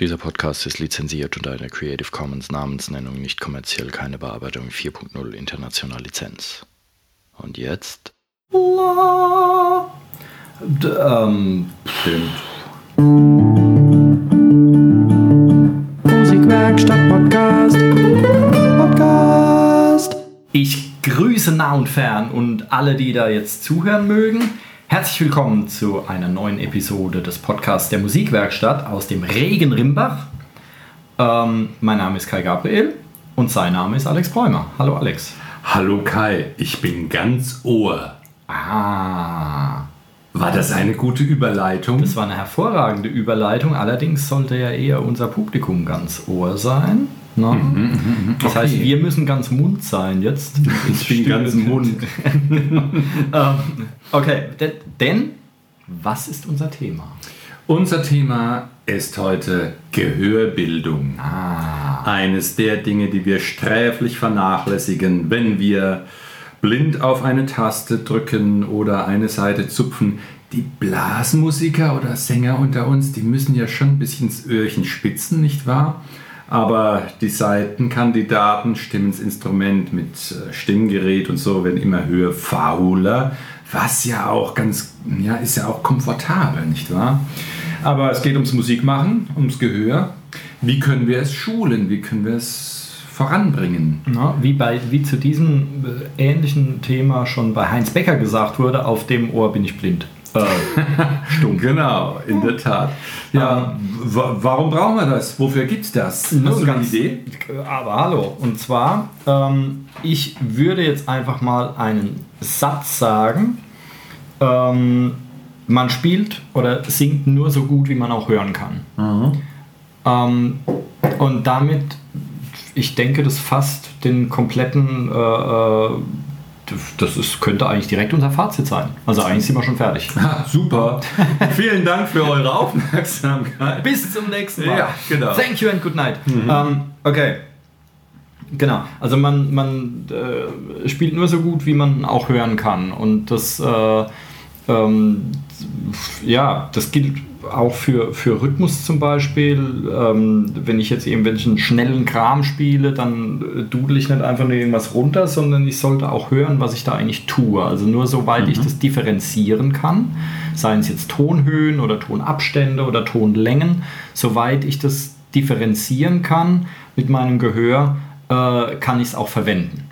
Dieser Podcast ist lizenziert unter einer Creative Commons Namensnennung nicht kommerziell keine Bearbeitung 4.0 international Lizenz. Und jetzt? La. D ähm, stimmt. Musikwerkstatt Podcast. Podcast. Ich grüße nah und fern und alle, die da jetzt zuhören mögen. Herzlich willkommen zu einer neuen Episode des Podcasts der Musikwerkstatt aus dem Regen Rimbach. Ähm, mein Name ist Kai Gabriel und sein Name ist Alex Bräumer. Hallo Alex. Hallo Kai, ich bin ganz Ohr. Ah. War das eine gute Überleitung? Das war eine hervorragende Überleitung, allerdings sollte ja eher unser Publikum ganz Ohr sein. Ne? Mhm, Das heißt, wir müssen ganz Mund sein jetzt. Ich bin ganz Mund. ähm, okay, de- denn was ist unser Thema? Unser Thema ist heute Gehörbildung. Ah, Eines der Dinge, die wir sträflich vernachlässigen, wenn wir blind auf eine Taste drücken oder eine Seite zupfen. Die Blasmusiker oder Sänger unter uns, die müssen ja schon ein bisschen ins Öhrchen spitzen, nicht wahr? Aber die Seitenkandidaten, stimmen ins Instrument mit äh, Stimmgerät und so, werden immer höher, fauler, was ja auch ganz, ja, ist ja auch komfortabel, nicht wahr? Aber es geht ums Musikmachen, ums Gehör. Wie können wir es schulen? Wie können wir es voranbringen? na, wie, bei, wie zu diesem äh, ähnlichen Thema schon bei Heinz Becker gesagt wurde, auf dem Ohr bin ich blind. Äh, Stumm. Genau, in der Tat. Ja, wa- warum brauchen wir das? Wofür gibt es das? Hast du eine ganz- Idee? Aber hallo, und zwar, ähm, ich würde jetzt einfach mal einen Satz sagen. Ähm, man spielt oder singt nur so gut, wie man auch hören kann. Ähm, und damit, ich denke, das fasst den kompletten, äh, äh, das ist, könnte eigentlich direkt unser Fazit sein. Also eigentlich sind wir schon fertig. Super. Vielen Dank für eure Aufmerksamkeit. Bis zum nächsten Mal. Ja, genau. Thank you and good night. Ähm, okay. Genau. Also man, man äh, spielt nur so gut, wie man auch hören kann. Und das, äh, ähm, ja, das gilt auch für, für Rhythmus zum Beispiel. Ähm, wenn ich jetzt irgendwelchen schnellen Kram spiele, dann äh, dudel ich nicht einfach nur irgendwas runter, sondern ich sollte auch hören, was ich da eigentlich tue. Also nur soweit ich das differenzieren kann, seien es jetzt Tonhöhen oder Tonabstände oder Tonlängen, soweit ich das differenzieren kann mit meinem Gehör, äh, kann ich es auch verwenden.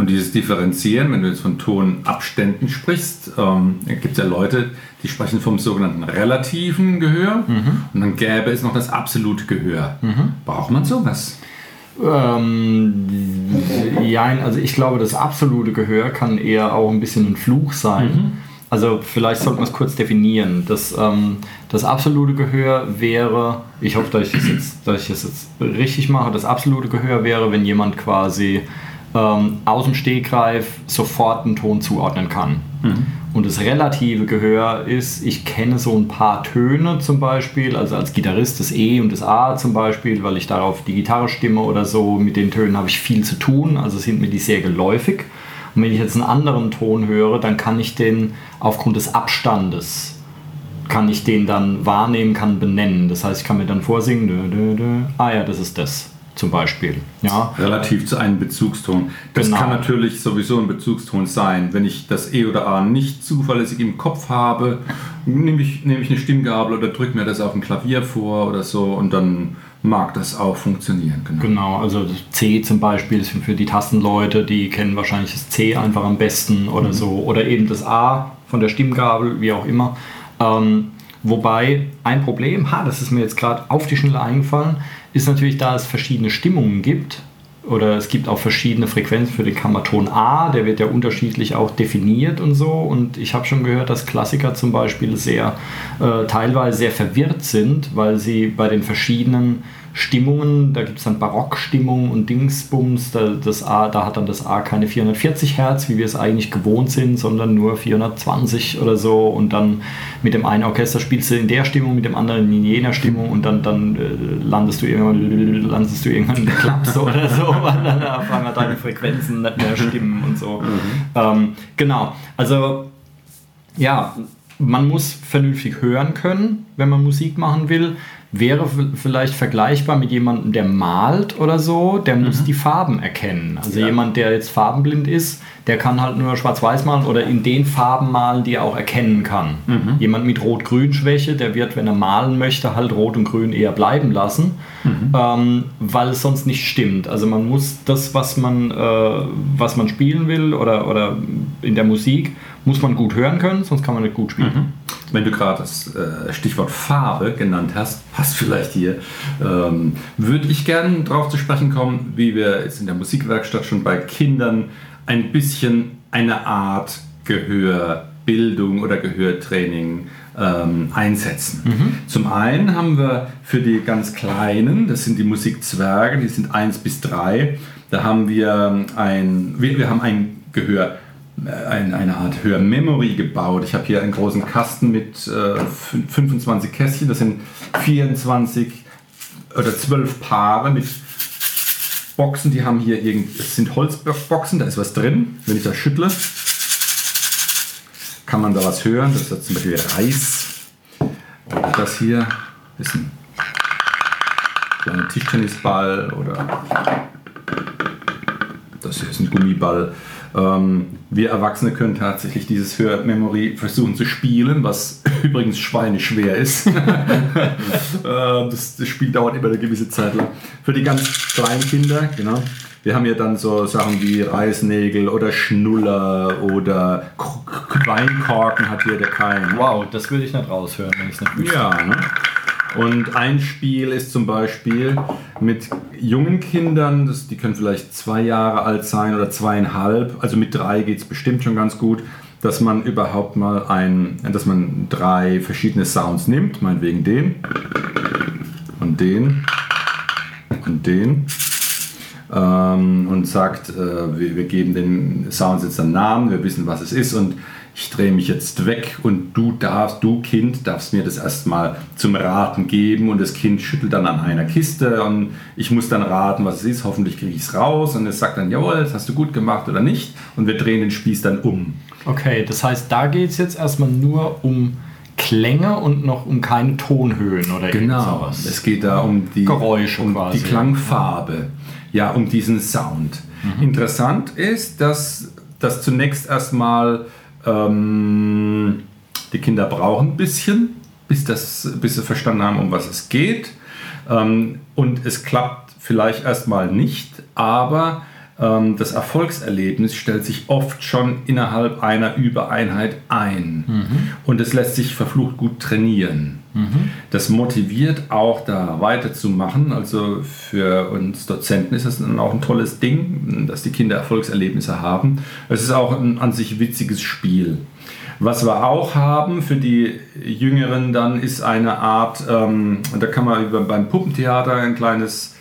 Und dieses Differenzieren, wenn du jetzt von Tonabständen sprichst, ähm, gibt es ja Leute, die sprechen vom sogenannten relativen Gehör und dann gäbe es noch das absolute Gehör. Braucht man sowas? Ähm, ja, also ich glaube, das absolute Gehör kann eher auch ein bisschen ein Fluch sein. Also vielleicht sollten wir es kurz definieren. Das, ähm, das absolute Gehör wäre, ich hoffe, dass ich, das jetzt, dass ich das jetzt richtig mache, das absolute Gehör wäre, wenn jemand quasi ähm, aus dem Stegreif sofort einen Ton zuordnen kann. Und das relative Gehör ist, ich kenne so ein paar Töne zum Beispiel, also als Gitarrist das E und das A zum Beispiel, weil ich darauf die Gitarre stimme oder so, mit den Tönen habe ich viel zu tun, also sind mir die sehr geläufig. Und wenn ich jetzt einen anderen Ton höre, dann kann ich den aufgrund des Abstandes, kann ich den dann wahrnehmen, kann benennen. Das heißt, ich kann mir dann vorsingen, dö, dö, dö. ah ja, das ist das zum Beispiel. Ja, Relativ zu einem Bezugston. Das Genau. kann natürlich sowieso ein Bezugston sein. Wenn ich das E oder A nicht zuverlässig im Kopf habe, nehme ich, nehme ich eine Stimmgabel oder drücke mir das auf ein Klavier vor oder so und dann mag das auch funktionieren. Genau. Genau, also das C zum Beispiel ist für die Tastenleute, die kennen wahrscheinlich das C einfach am besten oder so. Oder eben das A von der Stimmgabel, wie auch immer. Ähm, wobei ein Problem, ha, das ist mir jetzt gerade auf die Schnelle eingefallen, ist natürlich, da es verschiedene Stimmungen gibt. Oder es gibt auch verschiedene Frequenzen für den Kammerton A, der wird ja unterschiedlich auch definiert und so. Und ich habe schon gehört, dass Klassiker zum Beispiel sehr äh, teilweise sehr verwirrt sind, weil sie bei den verschiedenen Stimmungen, da gibt es dann Barockstimmung und Dingsbums, da, das A, da hat dann das A keine 440 Hertz, wie wir es eigentlich gewohnt sind, sondern nur 420 oder so und dann mit dem einen Orchester spielst du in der Stimmung, mit dem anderen in jener Stimmung und dann, dann äh, landest du irgendwann landest du irgendwann in der Klapse oder so, weil dann auf einmal deine Frequenzen nicht mehr stimmen und so. Ähm, genau, also ja, man muss vernünftig hören können, wenn man Musik machen will. Wäre vielleicht vergleichbar mit jemandem, der malt oder so, der Mhm. muss die Farben erkennen. Also jemand, der jetzt farbenblind ist, der kann halt nur schwarz-weiß malen oder in den Farben malen, die er auch erkennen kann. Mhm. Jemand mit Rot-Grün-Schwäche, der wird, wenn er malen möchte, halt Rot und Grün eher bleiben lassen, Mhm. ähm, weil es sonst nicht stimmt. Also man muss das, was man, äh, was man spielen will oder, oder in der Musik, muss man gut hören können, sonst kann man nicht gut spielen. Wenn du gerade das äh, Stichwort Farbe genannt hast, passt vielleicht hier, ähm, würde ich gerne darauf zu sprechen kommen, wie wir jetzt in der Musikwerkstatt schon bei Kindern ein bisschen eine Art Gehörbildung oder Gehörtraining ähm, einsetzen. Zum einen haben wir für die ganz Kleinen, das sind die Musikzwerge, die sind 1 bis 3, da haben wir ein, wir, wir haben ein Gehör ein, eine Art Hörmemory gebaut. Ich habe hier einen großen Kasten mit äh, fün- 25 Kästchen. Das sind 24 oder 12 Paare mit Boxen. Die haben hier irgend, es sind Holzboxen, da ist was drin. Wenn ich das schüttle, kann man da was hören. Das ist zum Beispiel Reis. Und das hier ist ein kleiner Tischtennisball oder das hier ist ein Gummiball. Ähm, wir Erwachsene können tatsächlich dieses Hörmemory versuchen zu spielen, was übrigens schweineschwer ist. äh, das, das Spiel dauert immer eine gewisse Zeit lang. Für die ganz kleinen Kinder, genau. Wir haben ja dann so Sachen wie Reisnägel oder Schnuller oder Weinkorken hat hier der kein. Wow, das würde ich nicht raushören, wenn ich es nicht wüsste. Ja, ne? Und ein Spiel ist zum Beispiel mit jungen Kindern, das, die können vielleicht zwei Jahre alt sein oder zweieinhalb, also mit drei geht es bestimmt schon ganz gut, dass man überhaupt mal ein, dass man drei verschiedene Sounds nimmt, meinetwegen den und den und den ähm, und sagt, äh, wir, wir geben den Sounds jetzt einen Namen, wir wissen, was es ist und ich drehe mich jetzt weg und du darfst, du Kind, darfst mir das erstmal zum Raten geben und das Kind schüttelt dann an einer Kiste und ich muss dann raten, was es ist. Hoffentlich kriege ich es raus und es sagt dann, jawohl, das hast du gut gemacht oder nicht und wir drehen den Spieß dann um. Okay, das heißt, da geht es jetzt erstmal nur um Klänge und noch um keine Tonhöhen oder Genau, irgendwas. es geht da um die, Geräusche um quasi. die Klangfarbe, ja, um diesen Sound. Interessant ist, dass das zunächst erstmal ähm, die Kinder brauchen ein bisschen, bis, das, bis sie verstanden haben, um was es geht. Ähm, und es klappt vielleicht erstmal nicht, aber ähm, das Erfolgserlebnis stellt sich oft schon innerhalb einer Übereinheit ein. Und es lässt sich verflucht gut trainieren. Das motiviert auch da weiterzumachen. Also für uns Dozenten ist das dann auch ein tolles Ding, dass die Kinder Erfolgserlebnisse haben. Es ist auch ein an sich witziges Spiel. Was wir auch haben für die Jüngeren dann ist eine Art, ähm, da kann man beim Puppentheater ein kleines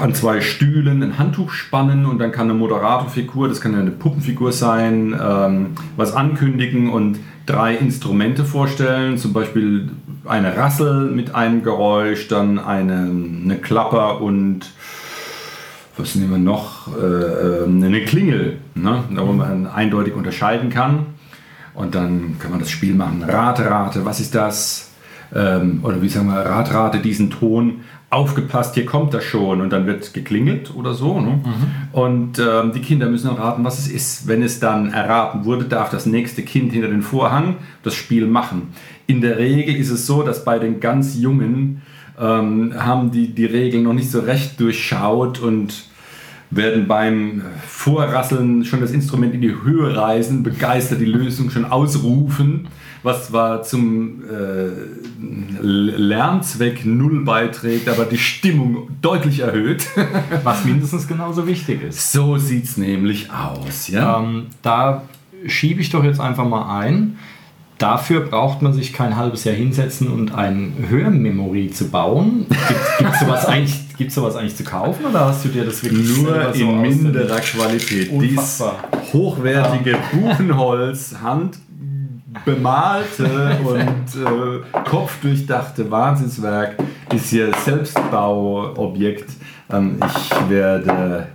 an zwei Stühlen ein Handtuch spannen und dann kann eine Moderatorfigur, das kann ja eine Puppenfigur sein, ähm, was ankündigen und drei Instrumente vorstellen, zum Beispiel eine Rassel mit einem Geräusch, dann eine, eine Klapper und was nehmen wir noch? Äh, äh, eine Klingel, ne? wo man eindeutig unterscheiden kann. Und dann kann man das Spiel machen. Rate, rate, was ist das? Ähm, oder wie sagen wir, rate, rate diesen Ton. Aufgepasst, hier kommt das schon. Und dann wird geklingelt oder so. Ne? Und ähm, die Kinder müssen dann raten, was es ist. Wenn es dann erraten wurde, darf das nächste Kind hinter den Vorhang das Spiel machen. In der Regel ist es so, dass bei den ganz Jungen ähm, haben die die Regeln noch nicht so recht durchschaut und werden beim Vorrasseln schon das Instrument in die Höhe reißen, begeistert die Lösung schon ausrufen, was zwar zum äh, Lernzweck null beiträgt, aber die Stimmung deutlich erhöht. Was mindestens genauso wichtig ist. so sieht es nämlich aus. Ja? Ähm, da schiebe ich doch jetzt einfach mal ein. Dafür braucht man sich kein halbes Jahr hinsetzen und ein Hörmemory zu bauen. Gibt es sowas, eigentlich- gibt's sowas eigentlich zu kaufen oder hast du dir das wirklich Nur so in dem- minderer Qualität. Dies Unfassbar. hochwertige Buchenholz, handbemalte und äh, kopfdurchdachte Wahnsinnswerk ist hier Selbstbauobjekt. Ähm, ich werde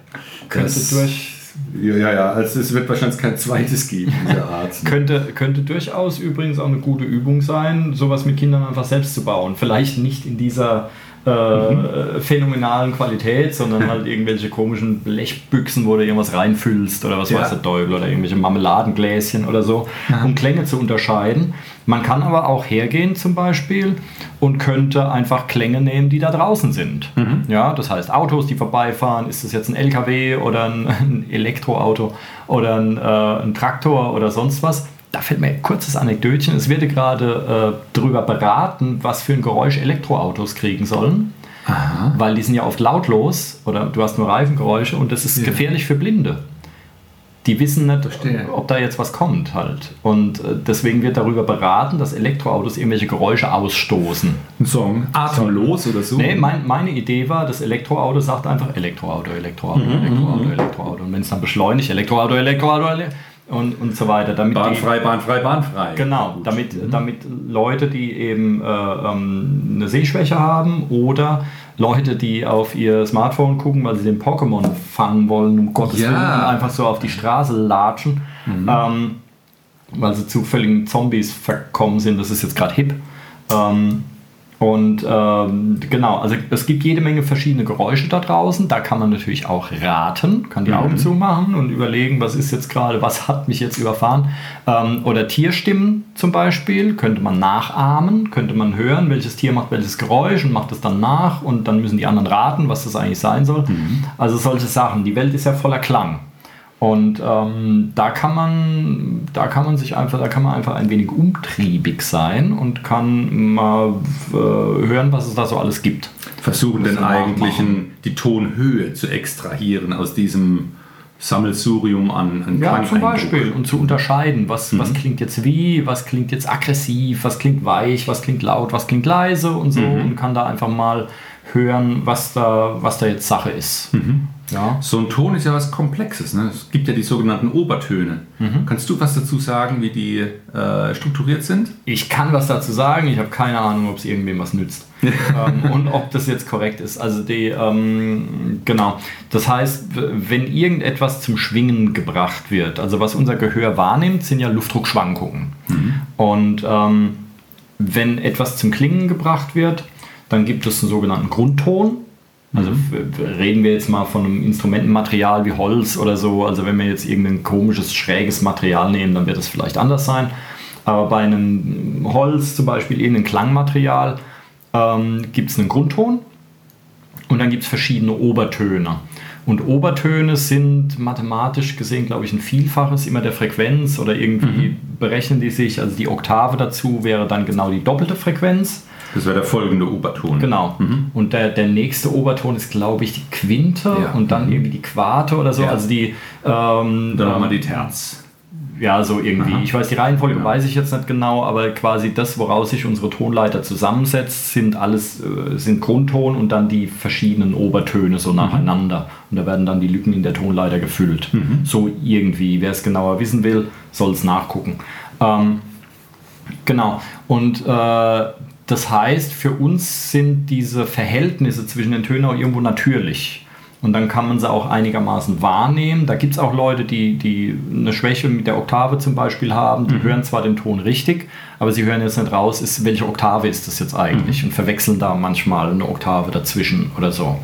Könnte durch Ja, ja, ja. Also es wird wahrscheinlich kein zweites geben dieser Art. Könnte, könnte durchaus übrigens auch eine gute Übung sein, sowas mit Kindern einfach selbst zu bauen. Vielleicht nicht in dieser äh, phänomenalen Qualität, sondern halt irgendwelche komischen Blechbüchsen, wo du irgendwas reinfüllst oder was Ja. weiß der Teufel oder irgendwelche Marmeladengläschen oder so, um Klänge zu unterscheiden. Man kann aber auch hergehen zum Beispiel und könnte einfach Klänge nehmen, die da draußen sind. Ja, das heißt Autos, die vorbeifahren, ist das jetzt ein LKW oder ein, ein Elektroauto oder ein, äh, ein Traktor oder sonst was. Da fällt mir ein kurzes Anekdötchen. Es wird gerade äh, darüber beraten, was für ein Geräusch Elektroautos kriegen sollen. Weil die sind ja oft lautlos oder du hast nur Reifengeräusche und das ist Ja. gefährlich für Blinde. Die wissen nicht, Verstehe. ob da jetzt was kommt halt. Und äh, deswegen wird darüber beraten, dass Elektroautos irgendwelche Geräusche ausstoßen. Ein Song. Atemlos oder so. Nee, mein, meine Idee war, das Elektroauto sagt einfach Elektroauto, Elektroauto, Elektroauto, Elektroauto. Und wenn es dann beschleunigt, Elektroauto, Elektroauto, Ele und, und so weiter. Damit die, Bahnfrei, bahnfrei, bahnfrei. Genau, Gut. damit, damit Leute, die eben äh, ähm, eine Sehschwäche haben oder Leute, die auf ihr Smartphone gucken, weil sie den Pokémon fangen wollen, um Gottes Ja. Willen, einfach so auf die Straße latschen, ähm, weil sie zu völligen Zombies verkommen sind. Das ist jetzt gerade hip. Ähm, und ähm, genau, also es gibt jede Menge verschiedene Geräusche da draußen. Da kann man natürlich auch raten, kann die Augen zumachen und überlegen, was ist jetzt gerade, was hat mich jetzt überfahren. Ähm, oder Tierstimmen zum Beispiel könnte man nachahmen, könnte man hören, welches Tier macht welches Geräusch und macht es dann nach und dann müssen die anderen raten, was das eigentlich sein soll. Also solche Sachen. Die Welt ist ja voller Klang. Und ähm, da kann man, da kann man sich einfach, da kann man einfach ein wenig umtriebig sein und kann mal äh, hören, was es da so alles gibt. Versuchen den Bisschen nachmachen. eigentlichen, die Tonhöhe zu extrahieren aus diesem Sammelsurium an, an Ja, zum. Beispiel. Und zu unterscheiden, was, was klingt jetzt wie, was klingt jetzt aggressiv, was klingt weich, was klingt laut, was klingt leise und so. Und kann da einfach mal hören, was da, was da jetzt Sache ist. Ja. So ein Ton ist ja was Komplexes. Ne? Es gibt ja die sogenannten Obertöne. Mhm. Kannst du was dazu sagen, wie die äh, strukturiert sind? Ich kann was dazu sagen, ich habe keine Ahnung, ob es irgendwem was nützt. ähm, und ob das jetzt korrekt ist. Also die, ähm, genau. Das heißt, wenn irgendetwas zum Schwingen gebracht wird, also was unser Gehör wahrnimmt, sind ja Luftdruckschwankungen. Und ähm, wenn etwas zum Klingen gebracht wird, dann gibt es einen sogenannten Grundton. Also f- reden wir jetzt mal von einem Instrumentenmaterial wie Holz oder so. Also wenn wir jetzt irgendein komisches, schräges Material nehmen, dann wird das vielleicht anders sein. Aber bei einem Holz zum Beispiel, irgendein Klangmaterial, ähm, gibt es einen Grundton und dann gibt es verschiedene Obertöne. Und Obertöne sind mathematisch gesehen, glaube ich, ein Vielfaches immer der Frequenz oder irgendwie berechnen die sich. Also die Oktave dazu wäre dann genau die doppelte Frequenz. Das wäre der folgende Oberton. Genau. Und der, der nächste Oberton ist, glaube ich, die Quinte Ja. und dann irgendwie die Quarte oder so. Ja. Also die. Ähm, Dann haben wir die Terz. ja, so irgendwie. Aha. Ich weiß die Reihenfolge Genau. weiß ich jetzt nicht genau, aber quasi das, woraus sich unsere Tonleiter zusammensetzt, sind alles äh, sind Grundton und dann die verschiedenen Obertöne so nacheinander. Und da werden dann die Lücken in der Tonleiter gefüllt. So irgendwie. Wer es genauer wissen will, soll es nachgucken. Ähm, genau. Und äh, das heißt, für uns sind diese Verhältnisse zwischen den Tönen auch irgendwo natürlich. Und dann kann man sie auch einigermaßen wahrnehmen. Da gibt es auch Leute, die, die eine Schwäche mit der Oktave zum Beispiel haben. Die hören zwar den Ton richtig, aber sie hören jetzt nicht raus, ist, welche Oktave ist das jetzt eigentlich und verwechseln da manchmal eine Oktave dazwischen oder so.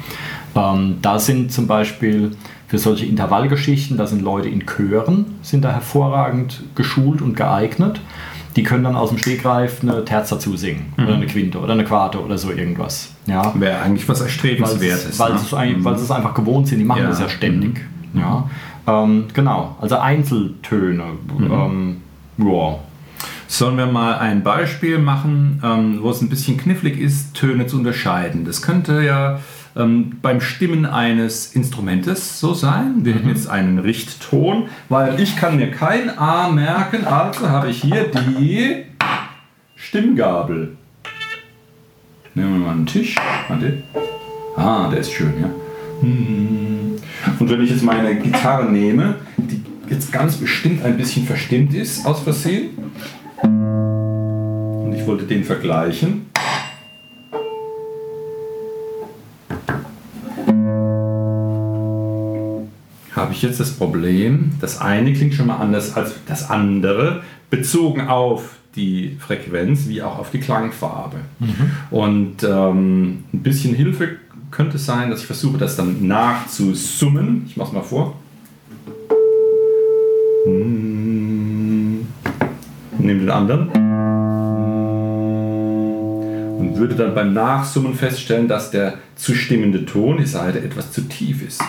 Ähm, da sind zum Beispiel für solche Intervallgeschichten, da sind Leute in Chören, sind da hervorragend geschult und geeignet. Die können dann aus dem Stegreif eine Terz dazu singen oder eine Quinte oder eine Quarte oder so irgendwas. Ja Wäre eigentlich was weil, Erstrebenswertes. es, weil, ne? es weil sie es einfach gewohnt sind, die machen Ja. das ja ständig. Ja. Ähm, genau, also Einzeltöne. Ähm, ja. Sollen wir mal ein Beispiel machen, ähm, wo es ein bisschen knifflig ist, Töne zu unterscheiden? Das könnte ja ähm, beim Stimmen eines Instrumentes so sein. Wir hätten jetzt einen Richtton, weil ich kann mir kein A merken, also habe ich hier die Stimmgabel. Nehmen wir mal einen Tisch. Warte. Ah, der ist schön, ja. Hm. Und wenn ich jetzt meine Gitarre nehme, die jetzt ganz bestimmt ein bisschen verstimmt ist, aus Versehen, und ich wollte den vergleichen. Ich jetzt das Problem, das eine klingt schon mal anders als das andere, bezogen auf die Frequenz wie auch auf die Klangfarbe. Und ähm, ein bisschen Hilfe könnte sein, dass ich versuche, das dann nachzusummen. Ich mache es mal vor. Hm. Nehme den anderen. Und würde dann beim Nachsummen feststellen, dass der zu stimmende Ton, die Seite, etwas zu tief ist.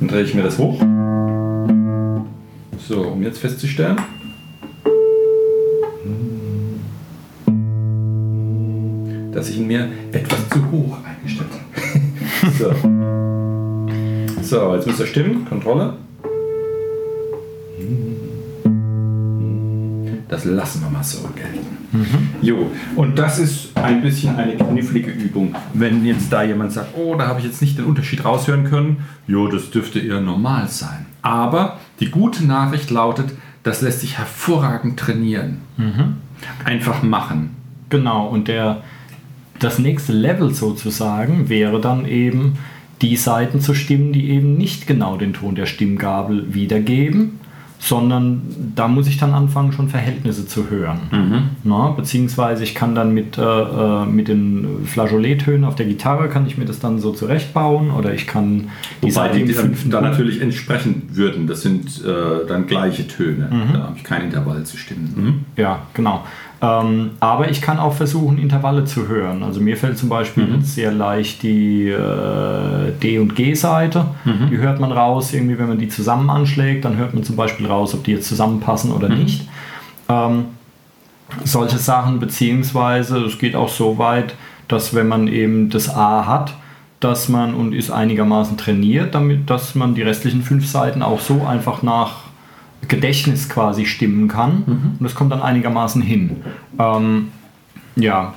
Dann drehe ich mir das hoch. So, um jetzt festzustellen. dass ich ihn mir etwas zu hoch eingestellt habe. so. so, jetzt muss er stimmen. Kontrolle. Das lassen wir mal so gelten. Jo, und das ist ein bisschen eine knifflige Übung. Wenn jetzt da jemand sagt, oh, da habe ich jetzt nicht den Unterschied raushören können, jo, das dürfte eher normal sein. Aber die gute Nachricht lautet, das lässt sich hervorragend trainieren. Einfach machen. Genau, und der, das nächste Level sozusagen wäre dann eben, die Seiten zu stimmen, die eben nicht genau den Ton der Stimmgabel wiedergeben, sondern da muss ich dann anfangen, schon Verhältnisse zu hören. Na, beziehungsweise ich kann dann mit, äh, äh, mit den Flageolet-Tönen auf der Gitarre, kann ich mir das dann so zurechtbauen oder ich kann die Wobei Seite die, dann, fünften dann natürlich entsprechen würden. Das sind äh, dann gleiche Töne. Da habe ich kein Intervall zu stimmen. Mhm. Ja, genau. Ähm, aber ich kann auch versuchen, Intervalle zu hören. Also mir fällt zum Beispiel Mhm. sehr leicht die äh, D- und G-Seite. Mhm. Die hört man raus, irgendwie, wenn man die zusammen anschlägt, dann hört man zum Beispiel raus, ob die jetzt zusammenpassen oder Mhm. nicht. Ähm, solche Sachen, beziehungsweise es geht auch so weit, dass wenn man eben das A hat, dass man und ist einigermaßen trainiert, damit, dass man die restlichen fünf Seiten auch so einfach nach Gedächtnis quasi stimmen kann. Und das kommt dann einigermaßen hin. Ähm, ja,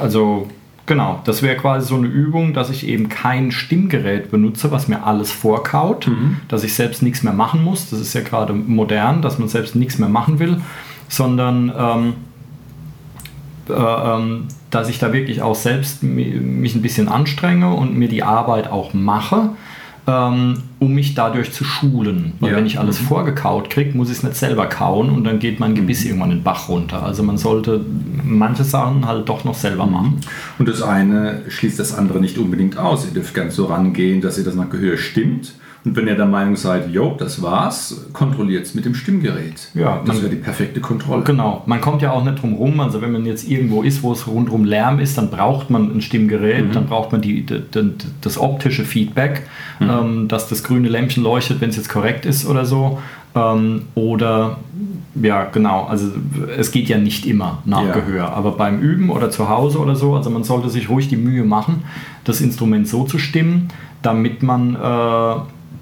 also genau, das wäre quasi so eine Übung, dass ich eben kein Stimmgerät benutze, was mir alles vorkaut, dass ich selbst nichts mehr machen muss. Das ist ja gerade modern, dass man selbst nichts mehr machen will, sondern ähm, äh, ähm, dass ich da wirklich auch selbst mi- mich ein bisschen anstrenge und mir die Arbeit auch mache, ähm, um mich dadurch zu schulen. Weil Ja. wenn ich alles vorgekaut kriege, muss ich es nicht selber kauen und dann geht mein Gebiss irgendwann den Bach runter. Also man sollte manche Sachen halt doch noch selber machen. Und das eine schließt das andere nicht unbedingt aus. Ihr dürft ganz so rangehen, dass ihr das nach Gehör stimmt. Und wenn ihr der Meinung seid, jo, das war's, kontrolliert es mit dem Stimmgerät. Ja, das wäre die perfekte Kontrolle. Genau, man kommt ja auch nicht drum rum. Also wenn man jetzt irgendwo ist, wo es rundherum Lärm ist, dann braucht man ein Stimmgerät, dann braucht man die, die, die, das optische Feedback, ähm, dass das grüne Lämpchen leuchtet, wenn es jetzt korrekt ist oder so. Ähm, oder ja, genau, also es geht ja nicht immer nach Ja. Gehör, aber beim Üben oder zu Hause oder so, also man sollte sich ruhig die Mühe machen, das Instrument so zu stimmen, damit man, äh,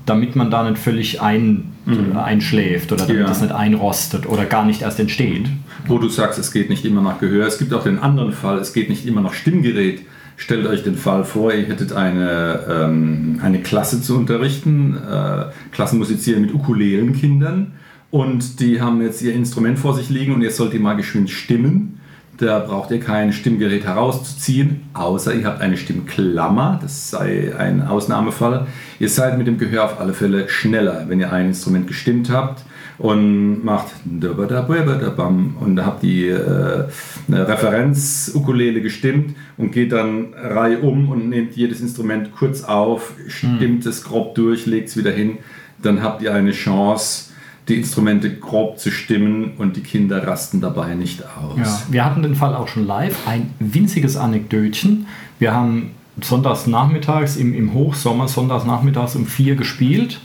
damit man da nicht völlig ein, einschläft oder damit Ja. das nicht einrostet oder gar nicht erst entsteht. Wo du sagst, es geht nicht immer nach Gehör. Es gibt auch den anderen Fall, es geht nicht immer nach Stimmgerät. Stellt euch den Fall vor, ihr hättet eine, ähm, eine Klasse zu unterrichten, äh, Klassenmusizieren mit Ukulelenkindern und die haben jetzt ihr Instrument vor sich liegen und ihr sollt die mal geschwind stimmen. Da braucht ihr kein Stimmgerät herauszuziehen, außer ihr habt eine Stimmklammer, das sei ein Ausnahmefall. Ihr seid mit dem Gehör auf alle Fälle schneller, wenn ihr ein Instrument gestimmt habt und macht und habt die äh, Referenz-Ukulele gestimmt und geht dann reihum und nehmt jedes Instrument kurz auf, stimmt es grob durch, legt es wieder hin. Dann habt ihr eine Chance, die Instrumente grob zu stimmen und die Kinder rasten dabei nicht aus. Ja, wir hatten den Fall auch schon live. Ein winziges Anekdötchen. Wir haben sonntags nachmittags im, im Hochsommer, sonntags nachmittags um vier gespielt.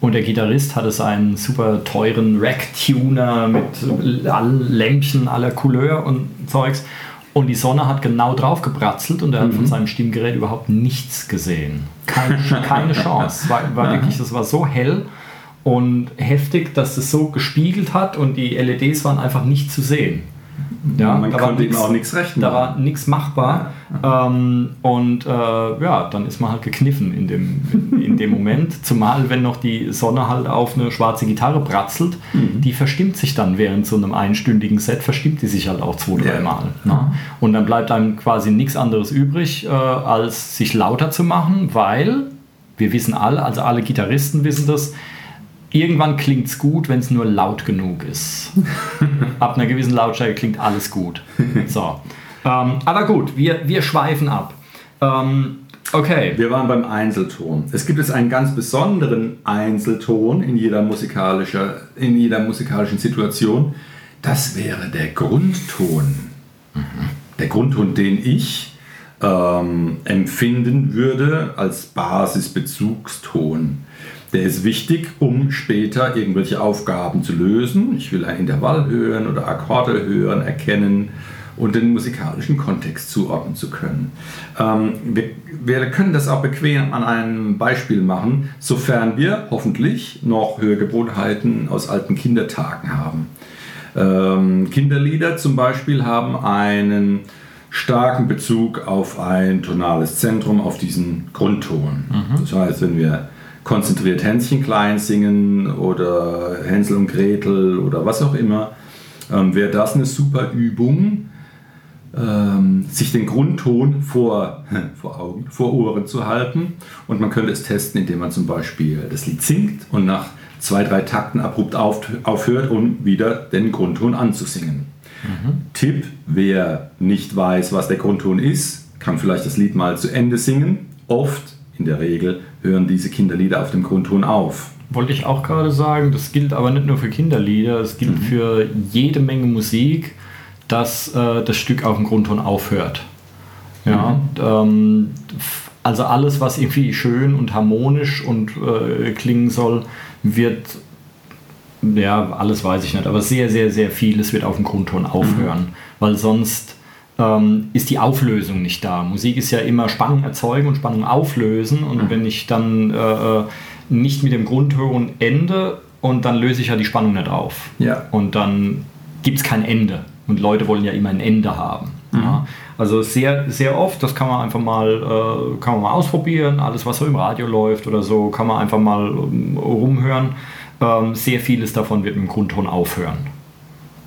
Und der Gitarrist hatte seinen super teuren Rack-Tuner mit allen Lämpchen aller Couleur und Zeugs. Und die Sonne hat genau drauf gebratzelt und er hat von seinem Stimmgerät überhaupt nichts gesehen. Keine, keine Chance. War, war wirklich, das war so hell und heftig, dass es so gespiegelt hat und die LEDs waren einfach nicht zu sehen. Ja, Man konnte ihm auch nichts recht Da war nichts machbar. Ähm, und äh, ja, dann ist man halt gekniffen in dem, in, in dem Moment. Zumal, wenn noch die Sonne halt auf eine schwarze Gitarre bratzelt, Mhm. die verstimmt sich dann während so einem einstündigen Set, verstimmt die sich halt auch zwei, Ja. dreimal. Ne? Und dann bleibt einem quasi nichts anderes übrig, äh, als sich lauter zu machen, weil wir wissen alle, also alle Gitarristen wissen das, irgendwann klingt es gut, wenn es nur laut genug ist. Ab einer gewissen Lautstärke klingt alles gut. So. Ähm, aber gut, wir, wir schweifen ab. Ähm, okay. Wir waren beim Einzelton. Es gibt jetzt einen ganz besonderen Einzelton in jeder, musikalischer, in jeder musikalischen Situation. Das wäre der Grundton. Der Grundton, den ich ähm, empfinden würde als Basisbezugston. Der ist wichtig, um später irgendwelche Aufgaben zu lösen. Ich will ein Intervall hören oder Akkorde hören, erkennen und den musikalischen Kontext zuordnen zu können. Ähm, wir, wir können das auch bequem an einem Beispiel machen, sofern wir hoffentlich noch Hörgewohnheiten aus alten Kindertagen haben. Ähm, Kinderlieder zum Beispiel haben einen starken Bezug auf ein tonales Zentrum, auf diesen Grundton. Das heißt, wenn wir konzentriert Hänschen klein singen oder Hänsel und Gretel oder was auch immer, ähm, wäre das eine super Übung, ähm, sich den Grundton vor, vor Augen, vor Ohren zu halten. Und man könnte es testen, indem man zum Beispiel das Lied singt und nach zwei, drei Takten abrupt auf, aufhört, um wieder den Grundton anzusingen. Tipp, wer nicht weiß, was der Grundton ist, kann vielleicht das Lied mal zu Ende singen. Oft, in der Regel, hören diese Kinderlieder auf dem Grundton auf. Wollte ich auch gerade sagen, das gilt aber nicht nur für Kinderlieder, es gilt für jede Menge Musik, dass äh, das Stück auf dem Grundton aufhört. Ja, ähm, f- also alles, was irgendwie schön und harmonisch und äh, klingen soll, wird, ja, alles weiß ich nicht, aber sehr, sehr, sehr vieles wird auf dem Grundton aufhören, weil sonst ähm, ist die Auflösung nicht da. Musik ist ja immer Spannung erzeugen und Spannung auflösen und wenn ich dann äh, äh, nicht mit dem Grundton ende und dann löse ich ja die Spannung nicht auf. Ja. Und dann gibt es kein Ende. Und Leute wollen ja immer ein Ende haben. Ja. Also sehr, sehr oft, das kann man einfach mal, äh, kann man mal ausprobieren, alles was so im Radio läuft oder so, kann man einfach mal ähm, rumhören. Ähm, sehr vieles davon wird mit dem Grundton aufhören.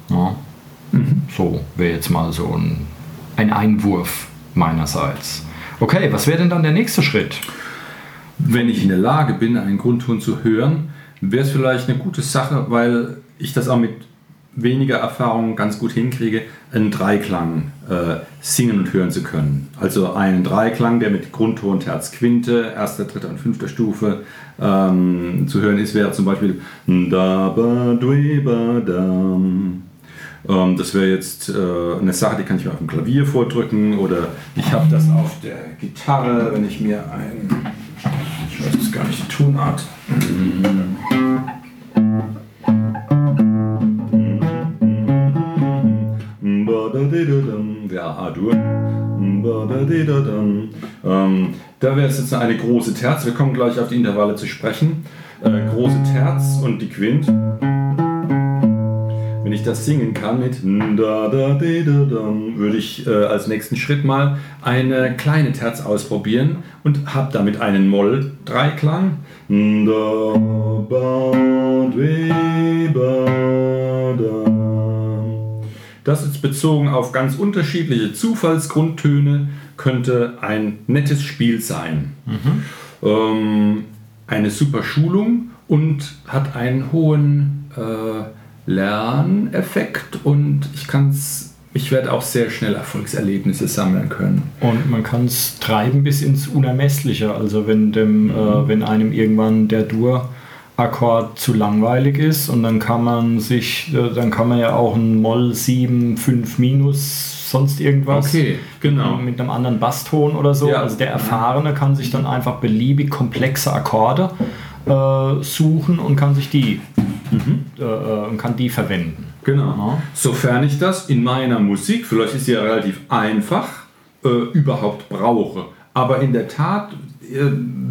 Ja. So wäre jetzt mal so ein, ein Einwurf meinerseits. Okay, was wäre denn dann der nächste Schritt? Wenn ich in der Lage bin, einen Grundton zu hören, wäre es vielleicht eine gute Sache, weil ich das auch mit weniger Erfahrung ganz gut hinkriege, einen Dreiklang äh, singen und hören zu können. Also einen Dreiklang, der mit Grundton, Terz, Quinte, erster, dritter und fünfter Stufe ähm, zu hören ist, wäre zum Beispiel da ba dui ba dam. Ähm, das wäre jetzt äh, eine Sache, die kann ich mir auf dem Klavier vordrücken oder ich habe das auf der Gitarre, wenn ich mir ein, ich weiß jetzt gar nicht die Tonart. Ja, A-Dur. Ähm, da wäre es jetzt eine große Terz. Wir kommen gleich auf die Intervalle zu sprechen. Äh, große Terz und die Quint. Ich das singen kann mit da da de da dam, würde ich äh, als nächsten Schritt mal eine kleine Terz ausprobieren und habe damit einen Moll-Dreiklang. Da, ba, dwe, ba. Das ist bezogen auf ganz unterschiedliche Zufallsgrundtöne, könnte ein nettes Spiel sein. Ähm, eine super Schulung und hat einen hohen äh, Lerneffekt und ich kann's, ich werde auch sehr schnell Erfolgserlebnisse sammeln können. Und man kann es treiben bis ins Unermessliche. Also wenn dem, äh, wenn einem irgendwann der Dur-Akkord zu langweilig ist und dann kann man sich, äh, dann kann man ja auch ein Moll 7, 5 minus sonst irgendwas Okay, genau. mit einem anderen Basston oder so. Ja. Also der Erfahrene kann sich dann einfach beliebig komplexe Akkorde äh, suchen und kann sich die äh, äh, und kann die verwenden. Genau. Sofern ich das in meiner Musik, vielleicht ist sie ja relativ einfach, äh, überhaupt brauche. Aber in der Tat, äh,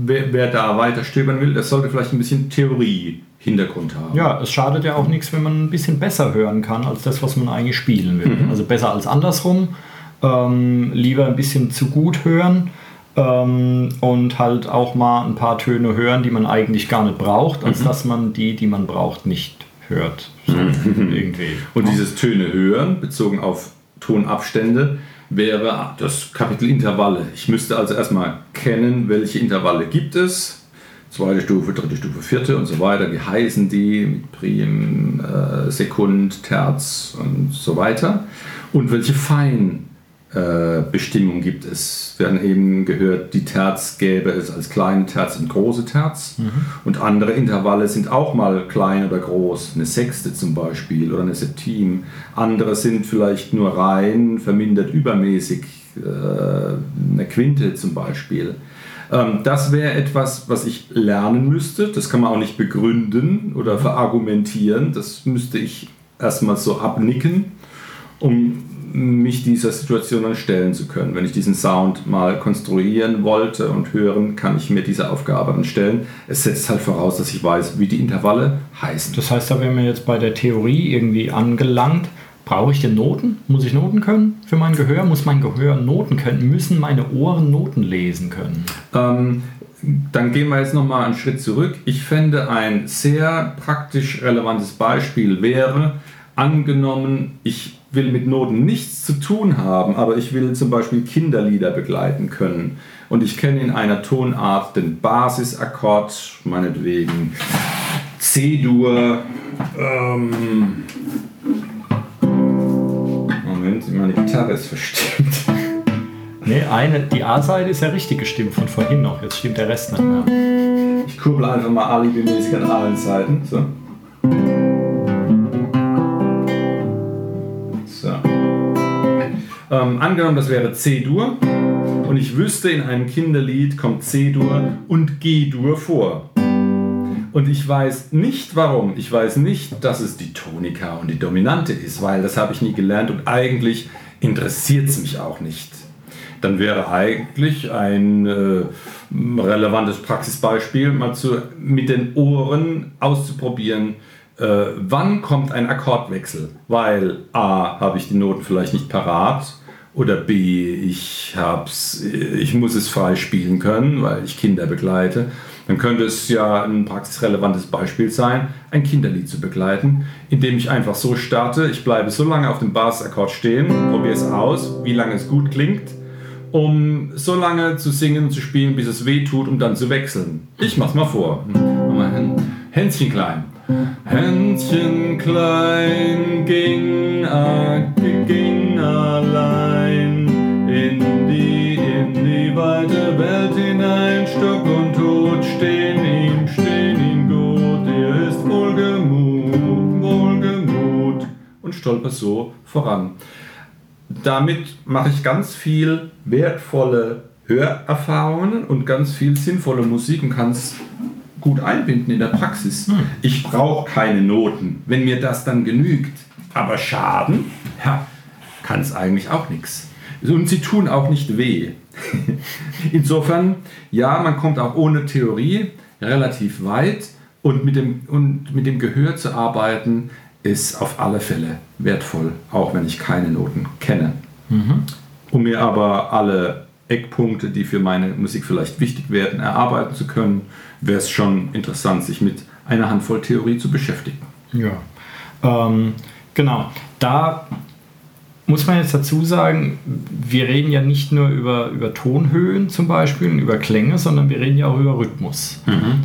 wer, wer da weiter stöbern will, das sollte vielleicht ein bisschen Theorie Hintergrund haben. Ja, es schadet ja auch nichts, wenn man ein bisschen besser hören kann als das, was man eigentlich spielen will. Mhm. Also besser als andersrum. Ähm, lieber ein bisschen zu gut hören ähm, und halt auch mal ein paar Töne hören, die man eigentlich gar nicht braucht, als Mhm. dass man die, die man braucht, nicht hört. So irgendwie. Und dieses Töne hören, bezogen auf Tonabstände, wäre das Kapitel Intervalle. Ich müsste also erstmal kennen, welche Intervalle gibt es. Zweite Stufe, dritte Stufe, vierte und so weiter. Wie heißen die? Mit Prim, äh, Sekund, Terz und so weiter. Und welche äh, Bestimmung gibt es? Wir haben eben gehört, die Terz gäbe es als kleine Terz und große Terz. Und andere Intervalle sind auch mal klein oder groß. Eine Sechste zum Beispiel oder eine Septim. Andere sind vielleicht nur rein, vermindert übermäßig. Äh, eine Quinte zum Beispiel. Ähm, das wäre etwas, was ich lernen müsste. Das kann man auch nicht begründen oder verargumentieren. Das müsste ich erstmal so abnicken, um mich dieser Situation dann stellen zu können. Wenn ich diesen Sound mal konstruieren wollte und hören, kann ich mir diese Aufgabe dann stellen. Es setzt halt voraus, dass ich weiß, wie die Intervalle heißen. Das heißt, da wären wir jetzt bei der Theorie irgendwie angelangt. Brauche ich denn Noten? Muss ich Noten können für mein Gehör? Muss mein Gehör Noten können? Müssen meine Ohren Noten lesen können? Ähm, dann gehen wir jetzt nochmal einen Schritt zurück. Ich fände ein sehr praktisch relevantes Beispiel wäre, angenommen, ich will mit Noten nichts zu tun haben, aber ich will zum Beispiel Kinderlieder begleiten können. Und ich kenne in einer Tonart den Basisakkord, meinetwegen C-Dur. Ähm, Moment, meine Gitarre ist verstimmt. Nee, eine, die A-Seite ist ja richtig gestimmt von vorhin noch. Jetzt stimmt der Rest nicht mehr. Ich kurbel einfach mal alibimäßig an allen Seiten. So. So. Ähm, angenommen, das wäre C-Dur und ich wüsste, in einem Kinderlied kommt C-Dur und G-Dur vor. Und ich weiß nicht warum. Ich weiß nicht, dass es die Tonika und die Dominante ist, weil das habe ich nie gelernt und eigentlich interessiert es mich auch nicht. Dann wäre eigentlich ein äh, relevantes Praxisbeispiel mal zu, mit den Ohren auszuprobieren, äh, wann kommt ein Akkordwechsel. Weil A, habe ich die Noten vielleicht nicht parat oder B, ich, hab's, ich muss es frei spielen können, weil ich Kinder begleite. Dann könnte es ja ein praxisrelevantes Beispiel sein, ein Kinderlied zu begleiten, indem ich einfach so starte, ich bleibe so lange auf dem Basisakkord stehen, probiere es aus, wie lange es gut klingt, um so lange zu singen und zu spielen, bis es weh tut, um dann zu wechseln. Ich mach's mal vor. Mach mal Hän- Hänschen klein. Hänschen klein ging, a- und stolpert so voran. Damit mache ich ganz viel wertvolle Hörerfahrungen und ganz viel sinnvolle Musik und kann es gut einbinden in der Praxis. Ich brauche keine Noten, wenn mir das dann genügt. Aber Schaden, ja, kann es eigentlich auch nichts. Und sie tun auch nicht weh. Insofern, ja, man kommt auch ohne Theorie relativ weit und mit dem, und mit dem Gehör zu arbeiten ist auf alle Fälle wertvoll, auch wenn ich keine Noten kenne. Um mir aber alle Eckpunkte, die für meine Musik vielleicht wichtig werden, erarbeiten zu können, wäre es schon interessant, sich mit einer Handvoll Theorie zu beschäftigen. Ja. Ähm, genau. Da muss man jetzt dazu sagen, wir reden ja nicht nur über, über Tonhöhen zum Beispiel und über Klänge, sondern wir reden ja auch über Rhythmus.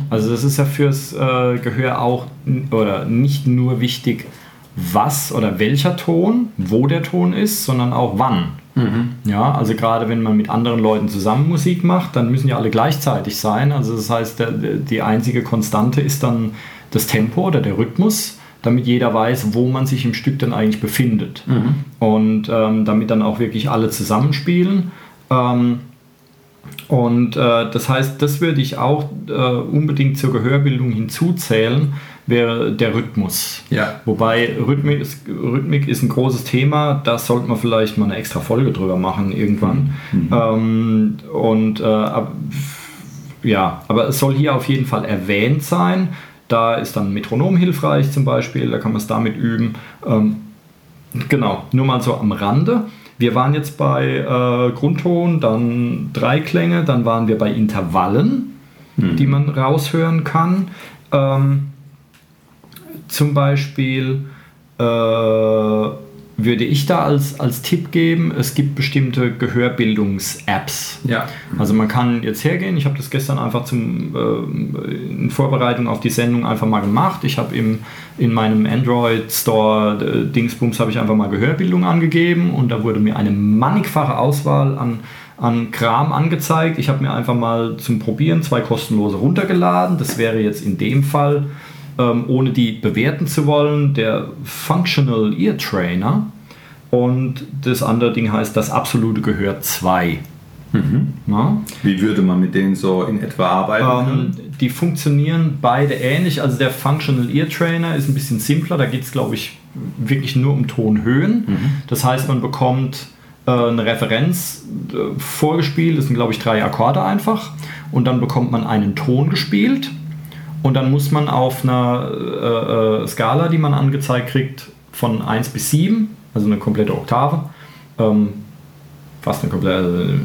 Also das ist ja fürs äh, Gehör auch oder nicht nur wichtig, was oder welcher Ton, wo der Ton ist, sondern auch wann. Ja, also gerade wenn man mit anderen Leuten zusammen Musik macht, dann müssen ja alle gleichzeitig sein. Also das heißt, der- die einzige Konstante ist dann das Tempo oder der Rhythmus, damit jeder weiß, wo man sich im Stück dann eigentlich befindet. Und ähm, damit dann auch wirklich alle zusammenspielen. Ähm, und äh, das heißt, das würde ich auch äh, unbedingt zur Gehörbildung hinzuzählen, wäre der Rhythmus. Ja. Wobei Rhythmik ist, Rhythmik ist ein großes Thema, da sollte man vielleicht mal eine extra Folge drüber machen irgendwann. Ähm, und äh, ab, ja, aber es soll hier auf jeden Fall erwähnt sein. Da ist dann Metronom hilfreich zum Beispiel, da kann man es damit üben. Ähm, genau, nur mal so am Rande. Wir waren jetzt bei äh, Grundton, dann Dreiklänge, dann waren wir bei Intervallen, mhm. die man raushören kann. Ähm, zum Beispiel äh, würde ich da als, als Tipp geben, es gibt bestimmte Gehörbildungs-Apps. Ja. Also man kann jetzt hergehen, ich habe das gestern einfach zum, äh, in Vorbereitung auf die Sendung einfach mal gemacht. Ich habe in meinem Android Store äh, Dingsbums habe ich einfach mal Gehörbildung angegeben und da wurde mir eine mannigfache Auswahl an, an Kram angezeigt. Ich habe mir einfach mal zum Probieren zwei kostenlose runtergeladen. Das wäre jetzt in dem Fall ähm, ohne die bewerten zu wollen, der Functional Ear Trainer. Und das andere Ding heißt das absolute Gehör 2. Mhm. Wie würde man mit denen so in etwa arbeiten? Ähm, die funktionieren beide ähnlich. Also der Functional Ear Trainer ist ein bisschen simpler. Da geht es, glaube ich, wirklich nur um Tonhöhen. Mhm. Das heißt, man bekommt äh, eine Referenz äh, vorgespielt. Das sind, glaube ich, drei Akkorde einfach. Und dann bekommt man einen Ton gespielt. Und dann muss man auf einer äh, äh, Skala, die man angezeigt kriegt, von 1 bis 7, also eine komplette Oktave, ähm, fast eine komplette,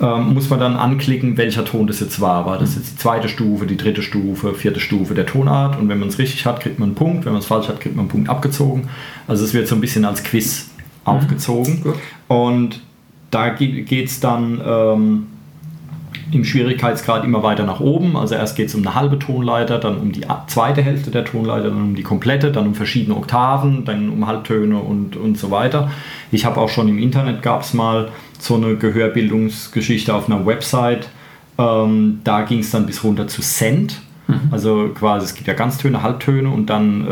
äh, ja, ähm, muss man dann anklicken, welcher Ton das jetzt war. War das jetzt die zweite Stufe, die dritte Stufe, vierte Stufe der Tonart? Und wenn man es richtig hat, kriegt man einen Punkt. Wenn man es falsch hat, kriegt man einen Punkt abgezogen. Also es wird so ein bisschen als Quiz mhm. aufgezogen. Gut. Und da geht es dann... Ähm, im Schwierigkeitsgrad immer weiter nach oben. Also erst geht es um eine halbe Tonleiter, dann um die zweite Hälfte der Tonleiter, dann um die komplette, dann um verschiedene Oktaven, dann um Halbtöne und, und so weiter. Ich habe auch schon im Internet gab es mal so eine Gehörbildungsgeschichte auf einer Website. Ähm, da ging es dann bis runter zu Cent. Mhm. Also quasi, es gibt ja Ganztöne, Halbtöne und dann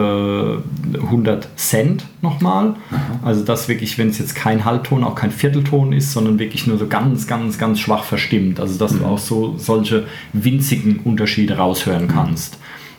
äh, 100 Cent nochmal. Also das wirklich, wenn es jetzt kein Halbton, auch kein Viertelton ist, sondern wirklich nur so ganz, ganz, ganz schwach verstimmt. Also dass mhm. du auch so solche winzigen Unterschiede raushören mhm. kannst.